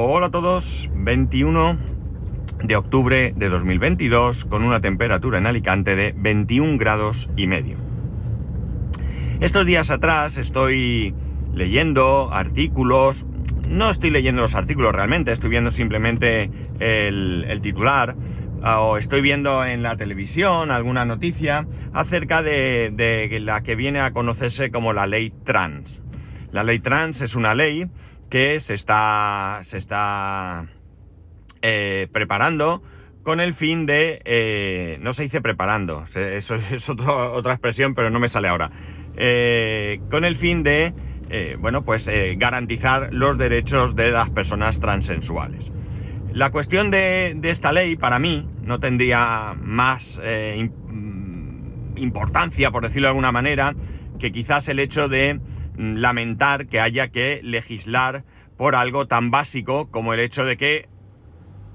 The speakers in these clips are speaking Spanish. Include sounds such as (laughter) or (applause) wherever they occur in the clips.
Hola a todos, 21 de octubre de 2022 con una temperatura en Alicante de 21 grados y medio. Estos días atrás estoy leyendo artículos, no estoy leyendo los artículos realmente, estoy viendo simplemente el, titular o estoy viendo en la televisión alguna noticia acerca de la que viene a conocerse como la ley trans. La ley trans es una ley que se está, se está eh, preparando con el fin de... Eh, no se dice preparando, eso (laughs) es otra expresión, pero no me sale ahora. Eh, con el fin de, bueno, pues garantizar los derechos de las personas transensuales. La cuestión de, de esta ley, para mí, no tendría más importancia, por decirlo de alguna manera, que quizás el hecho de lamentar que haya que legislar por algo tan básico como el hecho de que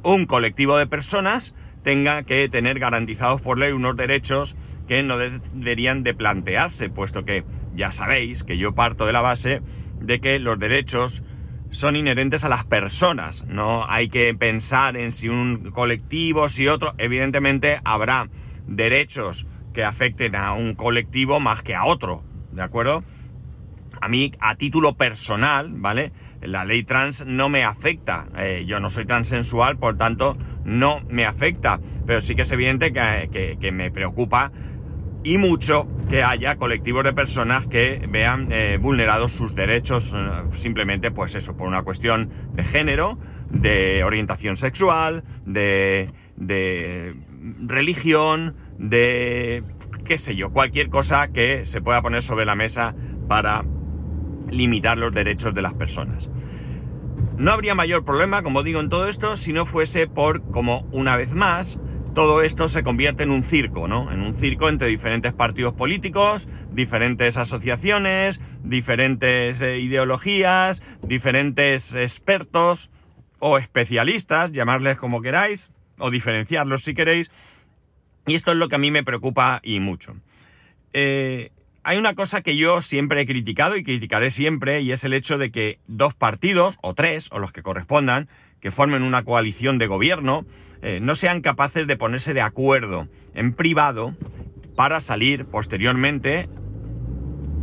un colectivo de personas tenga que tener garantizados por ley unos derechos que no deberían de plantearse, puesto que ya sabéis que yo parto de la base de que los derechos son inherentes a las personas, no hay que pensar en si un colectivo, si otro, evidentemente habrá derechos que afecten a un colectivo más que a otro, ¿de acuerdo? A mí, a título personal, ¿vale? La ley trans no me afecta. Eh, yo no soy transensual, por tanto, no me afecta. Pero sí que es evidente que, me preocupa y mucho que haya colectivos de personas que vean eh, vulnerados sus derechos eh, simplemente, pues eso, por una cuestión de género, de orientación sexual, de, de religión, de qué sé yo, cualquier cosa que se pueda poner sobre la mesa para limitar los derechos de las personas. No habría mayor problema, como digo, en todo esto si no fuese por, como una vez más, todo esto se convierte en un circo, ¿no? En un circo entre diferentes partidos políticos, diferentes asociaciones, diferentes eh, ideologías, diferentes expertos o especialistas, llamarles como queráis, o diferenciarlos si queréis. Y esto es lo que a mí me preocupa y mucho. Eh, hay una cosa que yo siempre he criticado y criticaré siempre, y es el hecho de que dos partidos, o tres, o los que correspondan, que formen una coalición de gobierno, eh, no sean capaces de ponerse de acuerdo en privado para salir posteriormente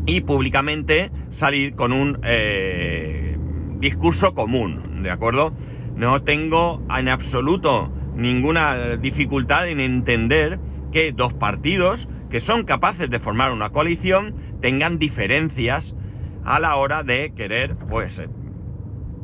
y públicamente salir con un eh, discurso común, ¿de acuerdo? No tengo en absoluto ninguna dificultad en entender que dos partidos que son capaces de formar una coalición tengan diferencias a la hora de querer, pues, eh,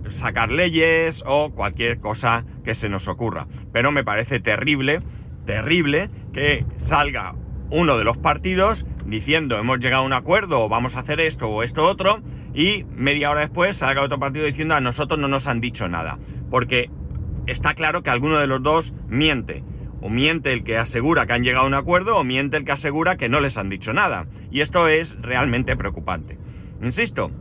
sacar leyes o cualquier cosa que se nos ocurra. Pero me parece terrible, terrible que salga uno de los partidos diciendo hemos llegado a un acuerdo o vamos a hacer esto o esto otro y media hora después salga otro partido diciendo a nosotros no nos han dicho nada. Porque está claro que alguno de los dos miente. O miente el que asegura que han llegado a un acuerdo o miente el que asegura que no les han dicho nada. Y esto es realmente preocupante. Insisto,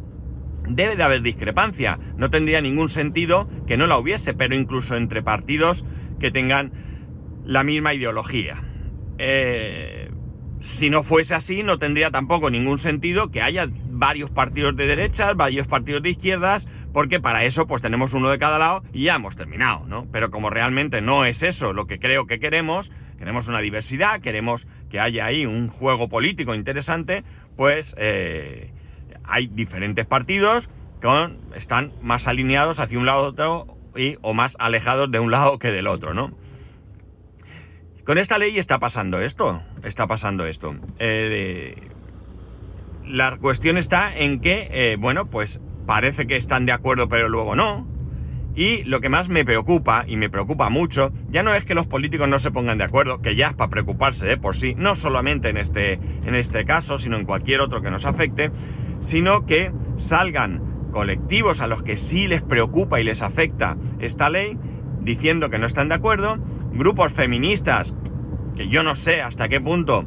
debe de haber discrepancia. No tendría ningún sentido que no la hubiese, pero incluso entre partidos que tengan la misma ideología. Eh, si no fuese así, no tendría tampoco ningún sentido que haya varios partidos de derechas, varios partidos de izquierdas, porque para eso pues tenemos uno de cada lado y ya hemos terminado, ¿no? Pero como realmente no es eso lo que creo que queremos, queremos una diversidad, queremos que haya ahí un juego político interesante, pues eh, hay diferentes partidos que están más alineados hacia un lado otro y, o más alejados de un lado que del otro, ¿no? Con esta ley está pasando esto, está pasando esto. Eh, la cuestión está en que, eh, bueno, pues parece que están de acuerdo pero luego no. Y lo que más me preocupa, y me preocupa mucho, ya no es que los políticos no se pongan de acuerdo, que ya es para preocuparse de por sí, no solamente en este, en este caso, sino en cualquier otro que nos afecte, sino que salgan colectivos a los que sí les preocupa y les afecta esta ley, diciendo que no están de acuerdo, grupos feministas, que yo no sé hasta qué punto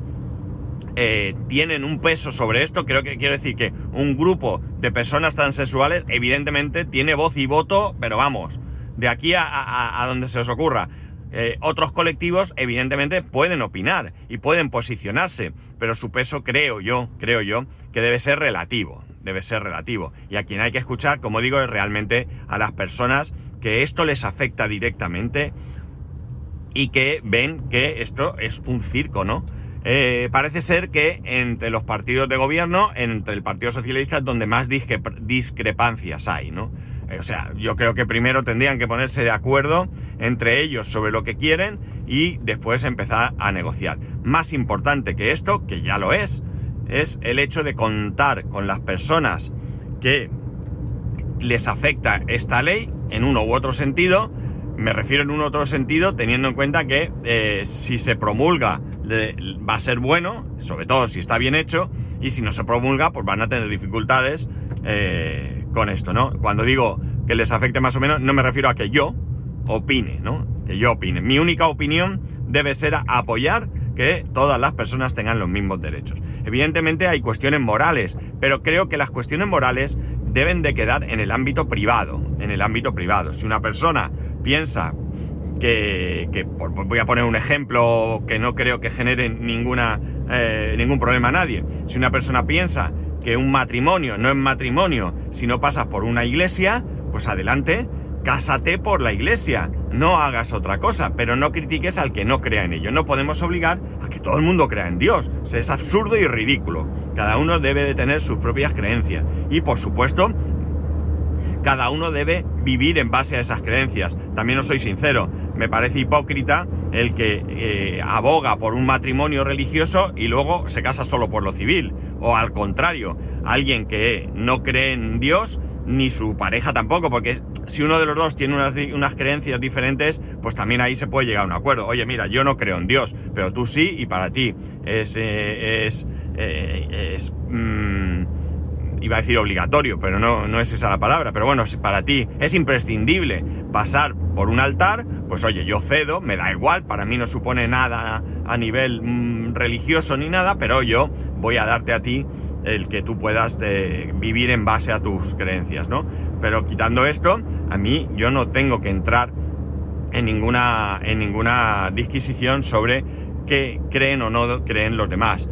eh, tienen un peso sobre esto. Creo que quiero decir que un grupo de personas transexuales evidentemente tiene voz y voto, pero vamos, de aquí a, donde se os ocurra. Eh, otros colectivos evidentemente pueden opinar y pueden posicionarse, pero su peso creo yo, creo yo, que debe ser relativo, debe ser relativo. Y a quien hay que escuchar, como digo, es realmente a las personas que esto les afecta directamente y que ven que esto es un circo, ¿no? Eh, parece ser que entre los partidos de gobierno, entre el Partido Socialista, es donde más discrepancias hay, ¿no? Eh, o sea, yo creo que primero tendrían que ponerse de acuerdo entre ellos sobre lo que quieren y después empezar a negociar. Más importante que esto, que ya lo es, es el hecho de contar con las personas que les afecta esta ley en uno u otro sentido. Me refiero en un otro sentido teniendo en cuenta que eh, si se promulga va a ser bueno, sobre todo si está bien hecho, y si no se promulga, pues van a tener dificultades eh, con esto, ¿no? Cuando digo que les afecte más o menos, no me refiero a que yo opine, ¿no? Que yo opine. Mi única opinión debe ser apoyar que todas las personas tengan los mismos derechos. Evidentemente hay cuestiones morales, pero creo que las cuestiones morales deben de quedar en el ámbito privado, en el ámbito privado. Si una persona piensa que, voy a poner un ejemplo que no creo que genere ninguna, eh, ningún problema a nadie. Si una persona piensa que un matrimonio no es matrimonio si no pasas por una iglesia, pues adelante, cásate por la iglesia, no hagas otra cosa, pero no critiques al que no crea en ello. No podemos obligar a que todo el mundo crea en Dios. Es absurdo y ridículo. Cada uno debe de tener sus propias creencias. Y por supuesto, cada uno debe vivir en base a esas creencias. También os soy sincero, me parece hipócrita el que eh, aboga por un matrimonio religioso y luego se casa solo por lo civil. O al contrario, alguien que no cree en Dios ni su pareja tampoco, porque si uno de los dos tiene unas, creencias diferentes, pues también ahí se puede llegar a un acuerdo. Oye, mira, yo no creo en Dios, pero tú sí y para ti es... Eh, es, eh, es mm, iba a decir obligatorio, pero no, no es esa la palabra, pero bueno, para ti es imprescindible pasar por un altar, pues oye, yo cedo, me da igual, para mí no supone nada a nivel mm, religioso ni nada, pero yo voy a darte a ti el que tú puedas de vivir en base a tus creencias, ¿no? Pero quitando esto, a mí yo no tengo que entrar en ninguna, en ninguna disquisición sobre qué creen o no creen los demás.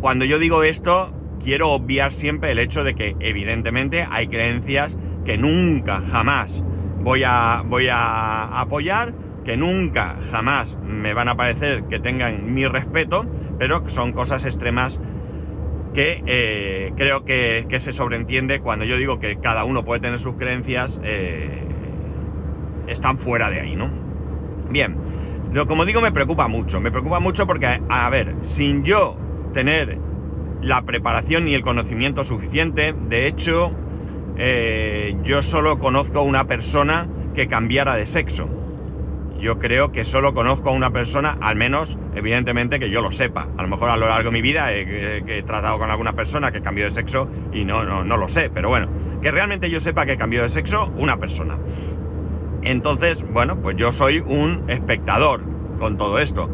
Cuando yo digo esto, quiero obviar siempre el hecho de que evidentemente hay creencias que nunca, jamás voy a, voy a apoyar, que nunca, jamás me van a parecer que tengan mi respeto, pero son cosas extremas que eh, creo que, se sobreentiende cuando yo digo que cada uno puede tener sus creencias, eh, están fuera de ahí, ¿no? Bien, lo, como digo me preocupa mucho, me preocupa mucho porque, a ver, sin yo tener la preparación y el conocimiento suficiente, de hecho, eh, yo solo conozco a una persona que cambiara de sexo yo creo que solo conozco a una persona, al menos, evidentemente, que yo lo sepa. A lo mejor a lo largo de mi vida he, tratado con alguna persona que cambió de sexo y no, no, no lo sé, pero bueno, que realmente yo sepa que cambió de sexo una persona. Entonces, bueno, pues yo soy un espectador con todo esto.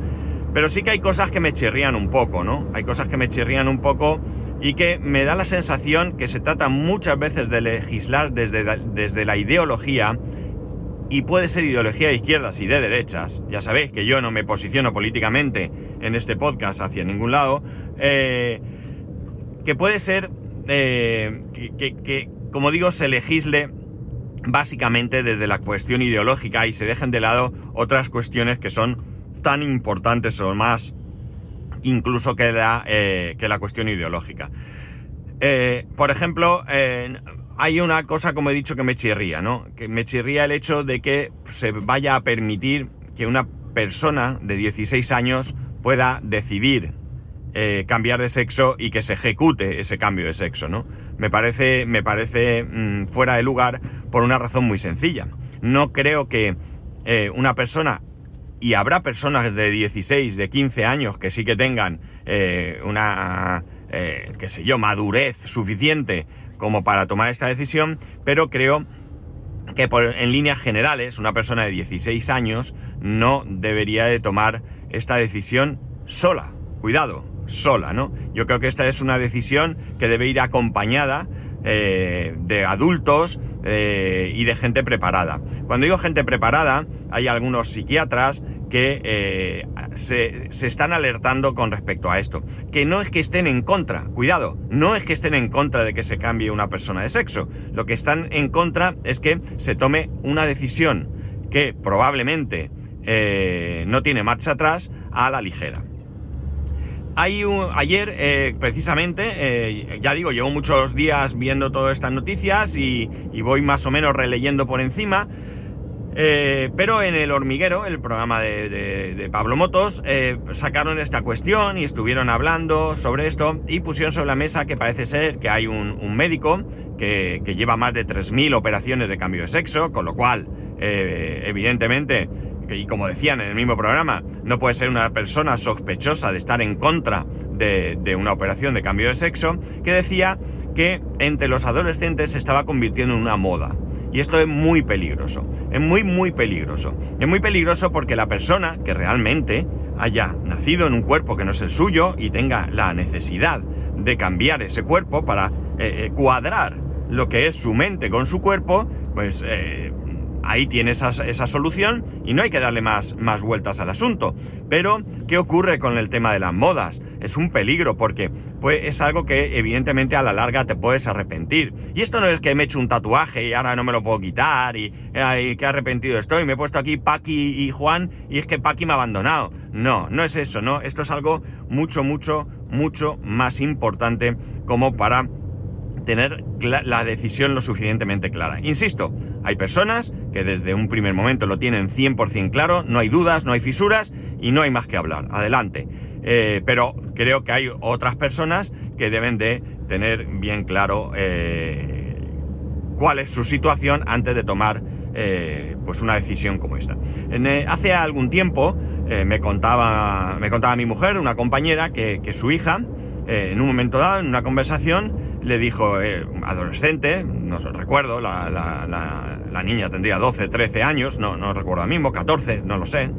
Pero sí que hay cosas que me chirrían un poco, ¿no? Hay cosas que me chirrían un poco y que me da la sensación que se trata muchas veces de legislar desde, desde la ideología y puede ser ideología de izquierdas y de derechas, ya sabéis que yo no me posiciono políticamente en este podcast hacia ningún lado, eh, que puede ser eh, que, como digo, se legisle básicamente desde la cuestión ideológica y se dejen de lado otras cuestiones que son tan importantes o más incluso que la, eh, que la cuestión ideológica. por ejemplo, hay una cosa, como he dicho, que me chirría, ¿no? Que me chirría el hecho de que se vaya a permitir que una persona de 16 años pueda decidir eh, cambiar de sexo y que se ejecute ese cambio de sexo, ¿no? Me parece, me parece mm, fuera de lugar por una razón muy sencilla. No creo que eh, una persona, y habrá personas de 16, de 15 años que sí que tengan eh, una, qué sé yo, madurez suficiente como para tomar esta decisión, pero creo que en líneas generales una persona de 16 años no debería de tomar esta decisión sola. Cuidado, sola, ¿no? Yo creo que esta es una decisión que debe ir acompañada eh, de adultos eh, y de gente preparada. Cuando digo gente preparada, hay algunos psiquiatras que eh, se, se, están alertando con respecto a esto. Que no es que estén en contra, cuidado, no es que estén en contra de que se cambie una persona de sexo. Lo que están en contra es que se tome una decisión que probablemente eh, no tiene marcha atrás a la ligera. Hay ayer, eh, precisamente, eh, ya digo, llevo muchos días viendo todas estas noticias y, voy más o menos releyendo por encima. Eh, pero en el hormiguero, el programa de, Pablo Motos, eh, sacaron esta cuestión y estuvieron hablando sobre esto y pusieron sobre la mesa que parece ser que hay un, médico que, lleva más de 3.000 operaciones de cambio de sexo, con lo cual, evidentemente, y como decían en el mismo programa, no puede ser una persona sospechosa de estar en contra de, una operación de cambio de sexo, que decía que entre los adolescentes se estaba convirtiendo en una moda. Y esto es muy peligroso. Es muy, muy peligroso. Es muy peligroso porque la persona que realmente haya nacido en un cuerpo que no es el suyo y tenga la necesidad de cambiar ese cuerpo para eh, eh, cuadrar lo que es su mente con su cuerpo, pues eh, ahí tiene esa, solución y no hay que darle más, vueltas al asunto. Pero, ¿qué ocurre con el tema de las modas? Es un peligro porque pues, es algo que evidentemente a la larga te puedes arrepentir. Y esto no es que me he hecho un tatuaje y ahora no me lo puedo quitar y, y que arrepentido estoy. Me he puesto aquí Paqui y Juan y es que Paqui me ha abandonado. No, no es eso, ¿no? Esto es algo mucho, mucho, mucho más importante como para tener la decisión lo suficientemente clara. Insisto, hay personas que desde un primer momento lo tienen 100% claro, no hay dudas, no hay fisuras y no hay más que hablar. Adelante. Eh, pero creo que hay otras personas que deben de tener bien claro eh, cuál es su situación antes de tomar eh, pues una decisión como esta. hace algún tiempo me, contaba, me contaba mi mujer, una compañera, que, que su hija, en un momento dado, en una conversación, le dijo, eh, adolescente, no recuerdo, la, niña tendría 12, 13 años, no, no recuerdo mismo, 14, no lo sé,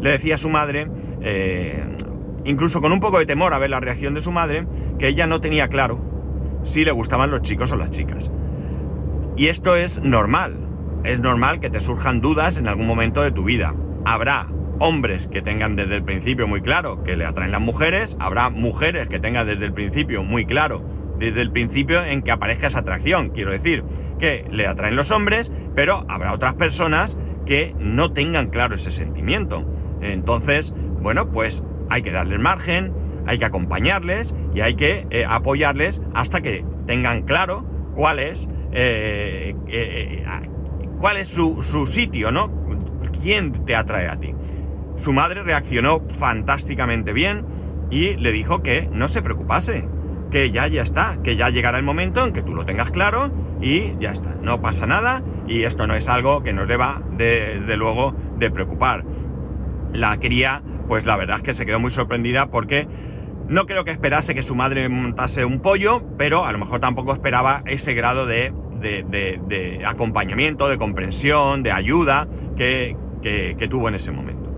le decía a su madre, eh, incluso con un poco de temor a ver la reacción de su madre, que ella no tenía claro si le gustaban los chicos o las chicas. Y esto es normal, es normal que te surjan dudas en algún momento de tu vida. Habrá hombres que tengan desde el principio muy claro que le atraen las mujeres, habrá mujeres que tengan desde el principio muy claro desde el principio en que aparezca esa atracción. Quiero decir, que le atraen los hombres, pero habrá otras personas que no tengan claro ese sentimiento. Entonces, bueno, pues hay que darles margen, hay que acompañarles y hay que eh, apoyarles hasta que tengan claro cuál es, eh, eh, cuál es su, su sitio, ¿no? ¿Quién te atrae a ti? Su madre reaccionó fantásticamente bien y le dijo que no se preocupase, que ya ya está, que ya llegará el momento en que tú lo tengas claro y ya está, no pasa nada y esto no es algo que nos deba de, luego de preocupar. La cría, pues la verdad es que se quedó muy sorprendida porque no creo que esperase que su madre montase un pollo, pero a lo mejor tampoco esperaba ese grado de, de, acompañamiento, de comprensión, de ayuda que, que, que tuvo en ese momento.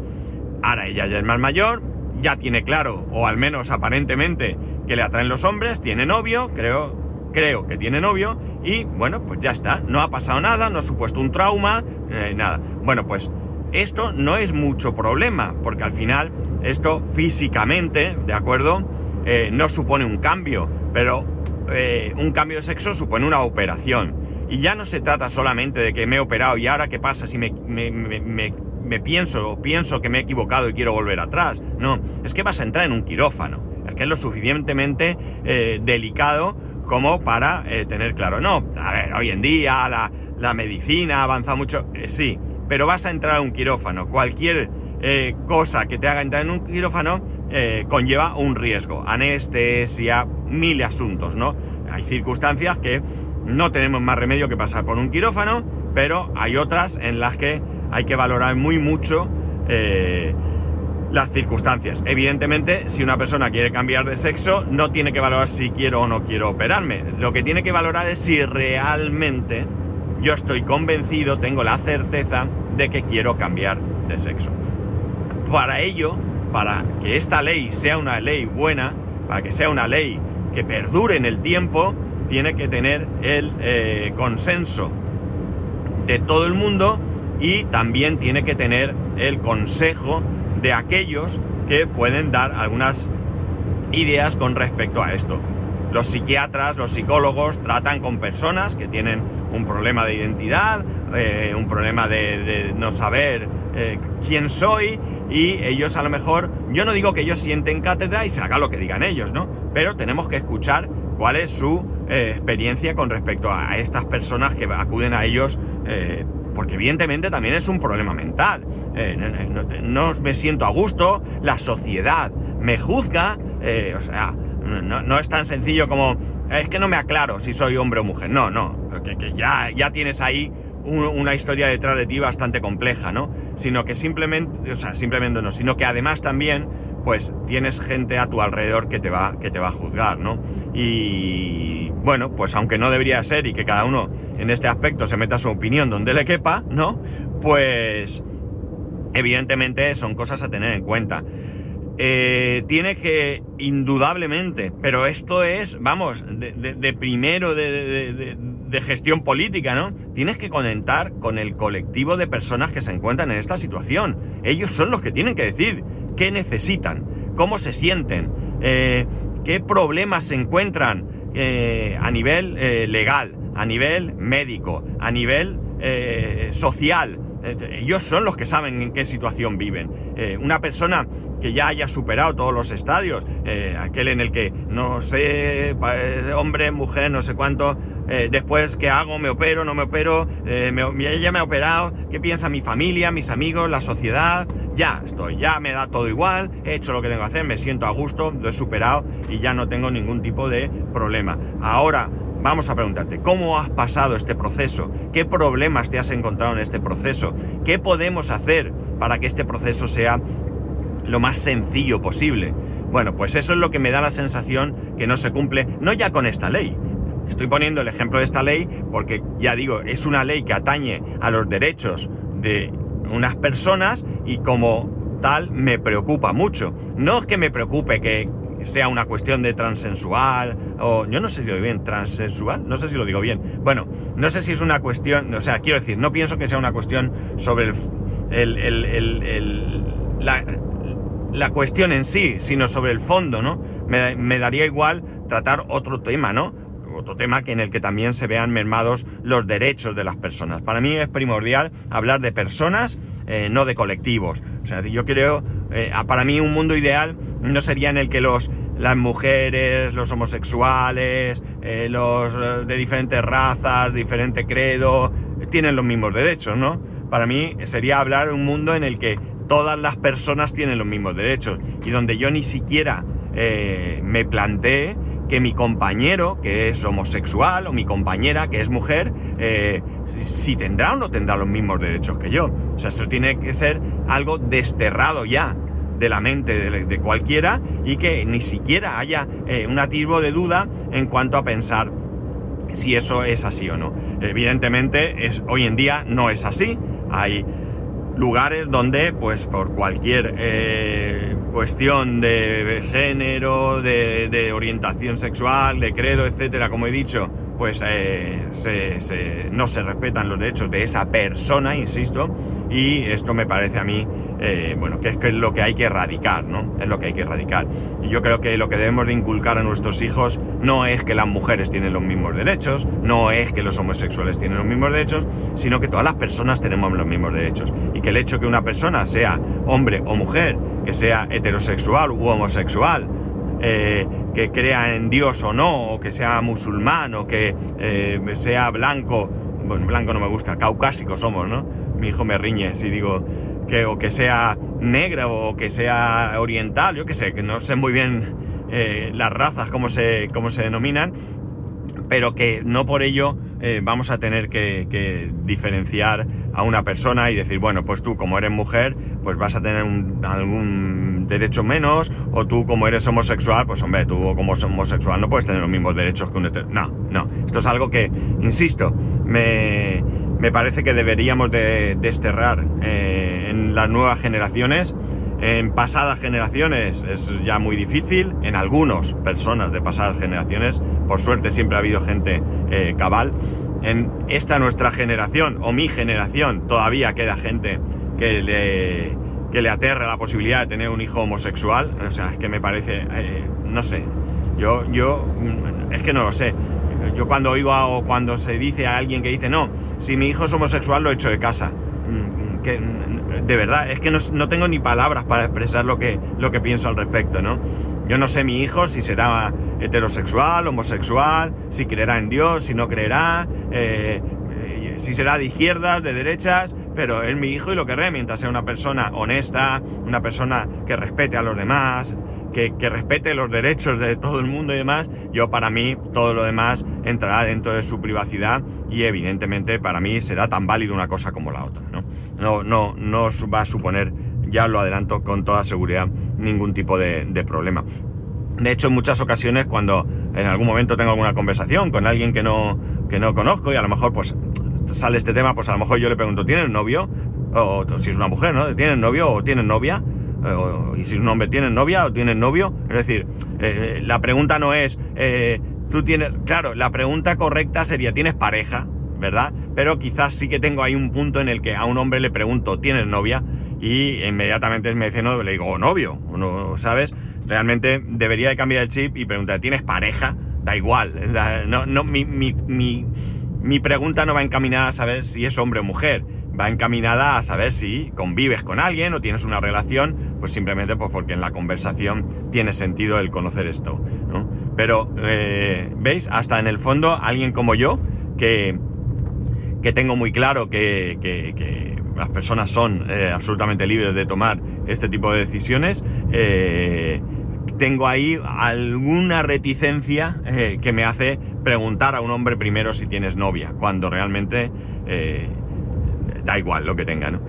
Ahora ella ya es más mayor, ya tiene claro, o al menos aparentemente, que le atraen los hombres, tiene novio, creo, creo que tiene novio, y bueno, pues ya está, no ha pasado nada, no ha supuesto un trauma, eh, nada. Bueno, pues esto no es mucho problema, porque al final esto físicamente, ¿de acuerdo? Eh, no supone un cambio, pero eh, un cambio de sexo supone una operación. Y ya no se trata solamente de que me he operado y ahora qué pasa si me, me, me, me pienso, pienso que me he equivocado y quiero volver atrás. No, es que vas a entrar en un quirófano que es lo suficientemente eh, delicado como para eh, tener claro. No, a ver, hoy en día la, medicina ha avanzado mucho, eh, sí, pero vas a entrar a un quirófano. Cualquier cosa que te haga entrar en un quirófano conlleva un riesgo, anestesia, mil asuntos, ¿no? Hay circunstancias que no tenemos más remedio que pasar por un quirófano, pero hay otras en las que hay que valorar muy mucho las circunstancias. Evidentemente, si una persona quiere cambiar de sexo, no tiene que valorar si quiero o no quiero operarme. Lo que tiene que valorar es si realmente yo estoy convencido, tengo la certeza de que quiero cambiar de sexo. Para ello, para que esta ley sea una ley buena, para que sea una ley que perdure en el tiempo, tiene que tener el eh, consenso de todo el mundo y también tiene que tener el consejo de aquellos que pueden dar algunas ideas con respecto a esto. Los psiquiatras, los psicólogos tratan con personas que tienen un problema de identidad, eh, un problema de, no saber eh, quién soy y ellos a lo mejor, yo no digo que ellos sienten cátedra y se haga lo que digan ellos, ¿no? Pero tenemos que escuchar cuál es su eh, experiencia con respecto a, estas personas que acuden a ellos, porque evidentemente también es un problema mental. No, no, me siento a gusto, la sociedad me juzga, o sea, no, es tan sencillo como, es que no me aclaro si soy hombre o mujer. No, no, que, ya, ya tienes ahí una historia detrás de ti bastante compleja, ¿no? Sino que simplemente, o sea, simplemente no, sino que además también, pues tienes gente a tu alrededor que te va, que te va a juzgar, ¿no? Y bueno, pues aunque no debería ser y que cada uno en este aspecto se meta su opinión donde le quepa, ¿no? Pues evidentemente son cosas a tener en cuenta. Eh, tiene que, indudablemente, pero esto es, vamos, de, primero de, gestión política, ¿no? Tienes que conectar con el colectivo de personas que se encuentran en esta situación. Ellos son los que tienen que decir qué necesitan, cómo se sienten, eh, qué problemas se encuentran eh, a nivel legal, a nivel médico, a nivel social. Ellos son los que saben en qué situación viven. una persona que ya haya superado todos los estadios, eh, aquel en el que no sé, hombre, mujer, no sé cuánto, eh, después qué hago, me opero, no me opero, eh, ella me ha operado, qué piensa mi familia, mis amigos, la sociedad, ya estoy, ya me da todo igual, he hecho lo que tengo que hacer, me siento a gusto, lo he superado y ya no tengo ningún tipo de problema. Ahora, Vamos a preguntarte, ¿cómo has pasado este proceso? ¿Qué problemas te has encontrado en este proceso? ¿Qué podemos hacer para que este proceso sea lo más sencillo posible. Bueno, pues eso es lo que me da la sensación que no se cumple, no ya con esta ley. Estoy poniendo el ejemplo de esta ley porque, ya digo, es una ley que atañe a los derechos de unas personas y como tal me preocupa mucho. No es que me preocupe que sea una cuestión de transensual o yo no sé si lo digo bien, transensual, no sé si lo digo bien. Bueno, no sé si es una cuestión, o sea, quiero decir, no pienso que sea una cuestión sobre el, la cuestión en sí, sino sobre el fondo, ¿no? Me, daría igual tratar otro tema, ¿no? Otro tema que en el que también se vean mermados los derechos de las personas. Para mí es primordial hablar de personas, eh, no de colectivos. O sea, yo creo, eh, para mí un mundo ideal no sería en el que los, las mujeres, los homosexuales, eh, los de diferentes razas, diferente credo, tienen los mismos derechos, ¿no? Para mí sería hablar de un mundo en el que todas las personas tienen los mismos derechos y donde yo ni siquiera eh, me planteé que mi compañero, que es homosexual, o mi compañera, que es mujer, eh, si tendrá o no tendrá los mismos derechos que yo. O sea, eso tiene que ser algo desterrado ya de la mente de, cualquiera y que ni siquiera haya eh, un atisbo de duda en cuanto a pensar si eso es así o no. Evidentemente, es, hoy en día no es así. Hay lugares donde, pues por cualquier eh, cuestión de género, de, orientación sexual, de credo, etcétera, como he dicho, pues eh, no se respetan los derechos de esa persona, insisto, y esto me parece a mí eh, bueno, que es, que lo que hay que erradicar, ¿no? Es lo que hay que erradicar. Y yo creo que lo que debemos de inculcar a nuestros hijos no es que las mujeres tienen los mismos derechos, no es que los homosexuales tienen los mismos derechos, sino que todas las personas tenemos los mismos derechos. Y que el hecho que una persona sea hombre o mujer, que sea heterosexual u homosexual, eh, que crea en Dios o no, o que sea musulmán, o que eh, sea blanco, bueno, blanco no me gusta, caucásico somos, ¿no? Mi hijo me riñe si digo que, o que sea negra o que sea oriental, yo que sé, que no sé muy bien eh, las razas, cómo se, cómo se denominan, pero que no por ello vamos a tener que, diferenciar a una persona y decir, bueno, pues tú como eres mujer, pues vas a tener algún derecho menos, o tú como eres homosexual, pues hombre, tú como homosexual no puedes tener los mismos derechos que un No, no, esto es algo que, insisto, me, me parece que deberíamos de desterrar eh, en las nuevas generaciones. En pasadas generaciones es ya muy difícil, en algunas personas de pasadas generaciones, por suerte siempre ha habido gente eh, cabal. En esta nuestra generación o mi generación todavía queda gente que le, que le aterra la posibilidad de tener un hijo homosexual. O sea, es que me parece, eh, no sé, yo, yo, mm, es que no lo sé. Yo cuando oigo o cuando se dice a alguien que dice, no, si mi hijo es homosexual lo echo de casa. Mm, mm, de verdad, es que no, tengo ni palabras para expresar lo que, lo que pienso al respecto, ¿no? Yo no sé mi hijo si será heterosexual, homosexual, si creerá en Dios, si no creerá, eh, eh, si será de izquierdas, de derechas, pero es mi hijo y lo querré mientras sea una persona honesta, una persona que respete a los demás, que, respete los derechos de todo el mundo y demás, yo para mí todo lo demás entrará dentro de su privacidad y evidentemente para mí será tan válido una cosa como la otra. No, no, no, no va a suponer, ya lo adelanto con toda seguridad, ningún tipo de, problema. De hecho, en muchas ocasiones cuando en algún momento tengo alguna conversación con alguien que no, que no conozco y a lo mejor pues sale este tema, pues a lo mejor yo le pregunto, ¿tienes novio? O, si es una mujer, ¿no? ¿Tienes novio o tienes novia? Eh, y si un hombre tiene novia o tiene novio. Es decir, eh, la pregunta no es, eh, tú tienes, claro, la pregunta correcta sería, ¿tienes pareja? ¿Verdad? Pero quizás sí que tengo ahí un punto en el que a un hombre le pregunto, ¿tienes novia? Y inmediatamente me dice no, le digo, novio, no, ¿sabes? Realmente debería de cambiar el chip y preguntar, ¿tienes pareja? Da igual. No, no, mi, mi, mi, mi pregunta no va encaminada a saber si es hombre o mujer va encaminada a saber si convives con alguien o tienes una relación, pues simplemente pues porque en la conversación tiene sentido el conocer esto. Pero, eh, ¿veis? Hasta en el fondo, alguien como yo, que, que tengo muy claro que, que, las personas son eh, absolutamente libres de tomar este tipo de decisiones, eh, tengo ahí alguna reticencia que me hace preguntar a un hombre primero si tienes novia, cuando realmente da igual lo que tenga, ¿no?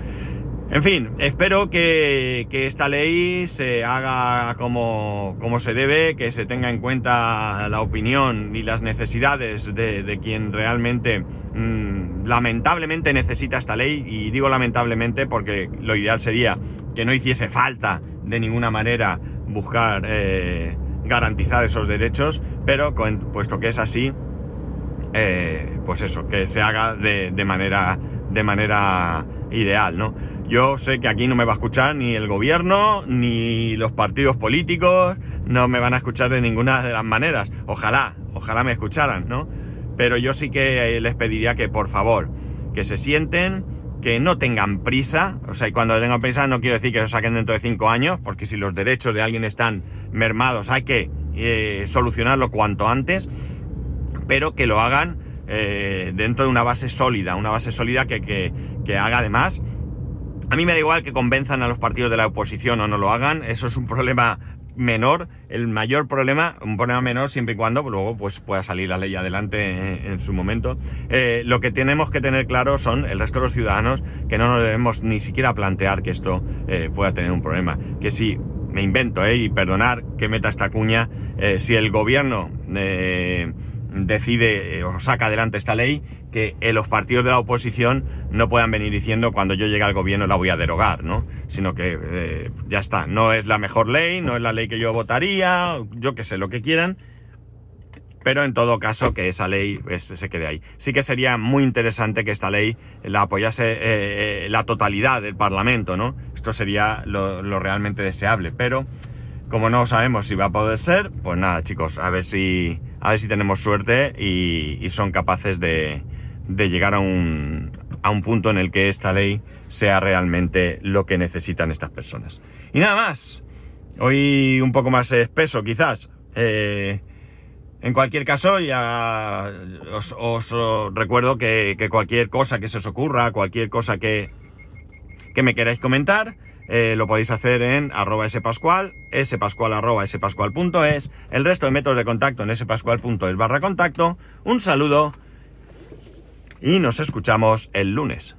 En fin, espero que, esta ley se haga como, como, se debe, que se tenga en cuenta la opinión y las necesidades de, quien realmente mm, lamentablemente necesita esta ley. Y digo lamentablemente porque lo ideal sería que no hiciese falta de ninguna manera buscar eh, garantizar esos derechos, pero puesto que es así, eh, pues eso, que se haga de, de manera de manera ideal, ¿no? Yo sé que aquí no me va a escuchar ni el gobierno, ni los partidos políticos, no me van a escuchar de ninguna de las maneras. Ojalá, ojalá me escucharan, ¿no? Pero yo sí que les pediría que por favor, que se sienten, que no tengan prisa, o sea, y cuando tengan prisa no quiero decir que lo saquen dentro de cinco años, porque si los derechos de alguien están mermados hay que eh, solucionarlo cuanto antes, pero que lo hagan eh, dentro de una base sólida, una base sólida que, que, haga además. A mí me da igual que convenzan a los partidos de la oposición o no lo hagan, eso es un problema menor, el mayor problema, un problema menor siempre y cuando luego pues pueda salir la ley adelante en, su momento. Eh, lo que tenemos que tener claro son el resto de los ciudadanos que no nos debemos ni siquiera plantear que esto eh, pueda tener un problema. Que si, me invento, y perdonar que meta esta cuña, si el gobierno decide eh, o saca adelante esta ley, que eh, los partidos de la oposición no puedan venir diciendo cuando yo llegue al gobierno la voy a derogar, ¿no? Sino que eh, ya está, no es la mejor ley, no es la ley que yo votaría, yo que sé, lo que quieran, pero en todo caso que esa ley pues, se quede ahí. Sí que sería muy interesante que esta ley la apoyase la totalidad del Parlamento, ¿no? Esto sería lo, lo realmente deseable, pero como no sabemos si va a poder ser, pues nada chicos, a ver si a ver si tenemos suerte y, son capaces de, llegar a un, punto en el que esta ley sea realmente lo que necesitan estas personas. Y nada más. Hoy un poco más espeso quizás. Eh, en cualquier caso, ya os, recuerdo que, cualquier cosa que se os ocurra, cualquier cosa que, que me queráis comentar, eh, lo podéis hacer en arroba spascual, spascual arroba spascual.es, el resto de métodos de contacto en spascual.es barra contacto. Un saludo y nos escuchamos el lunes.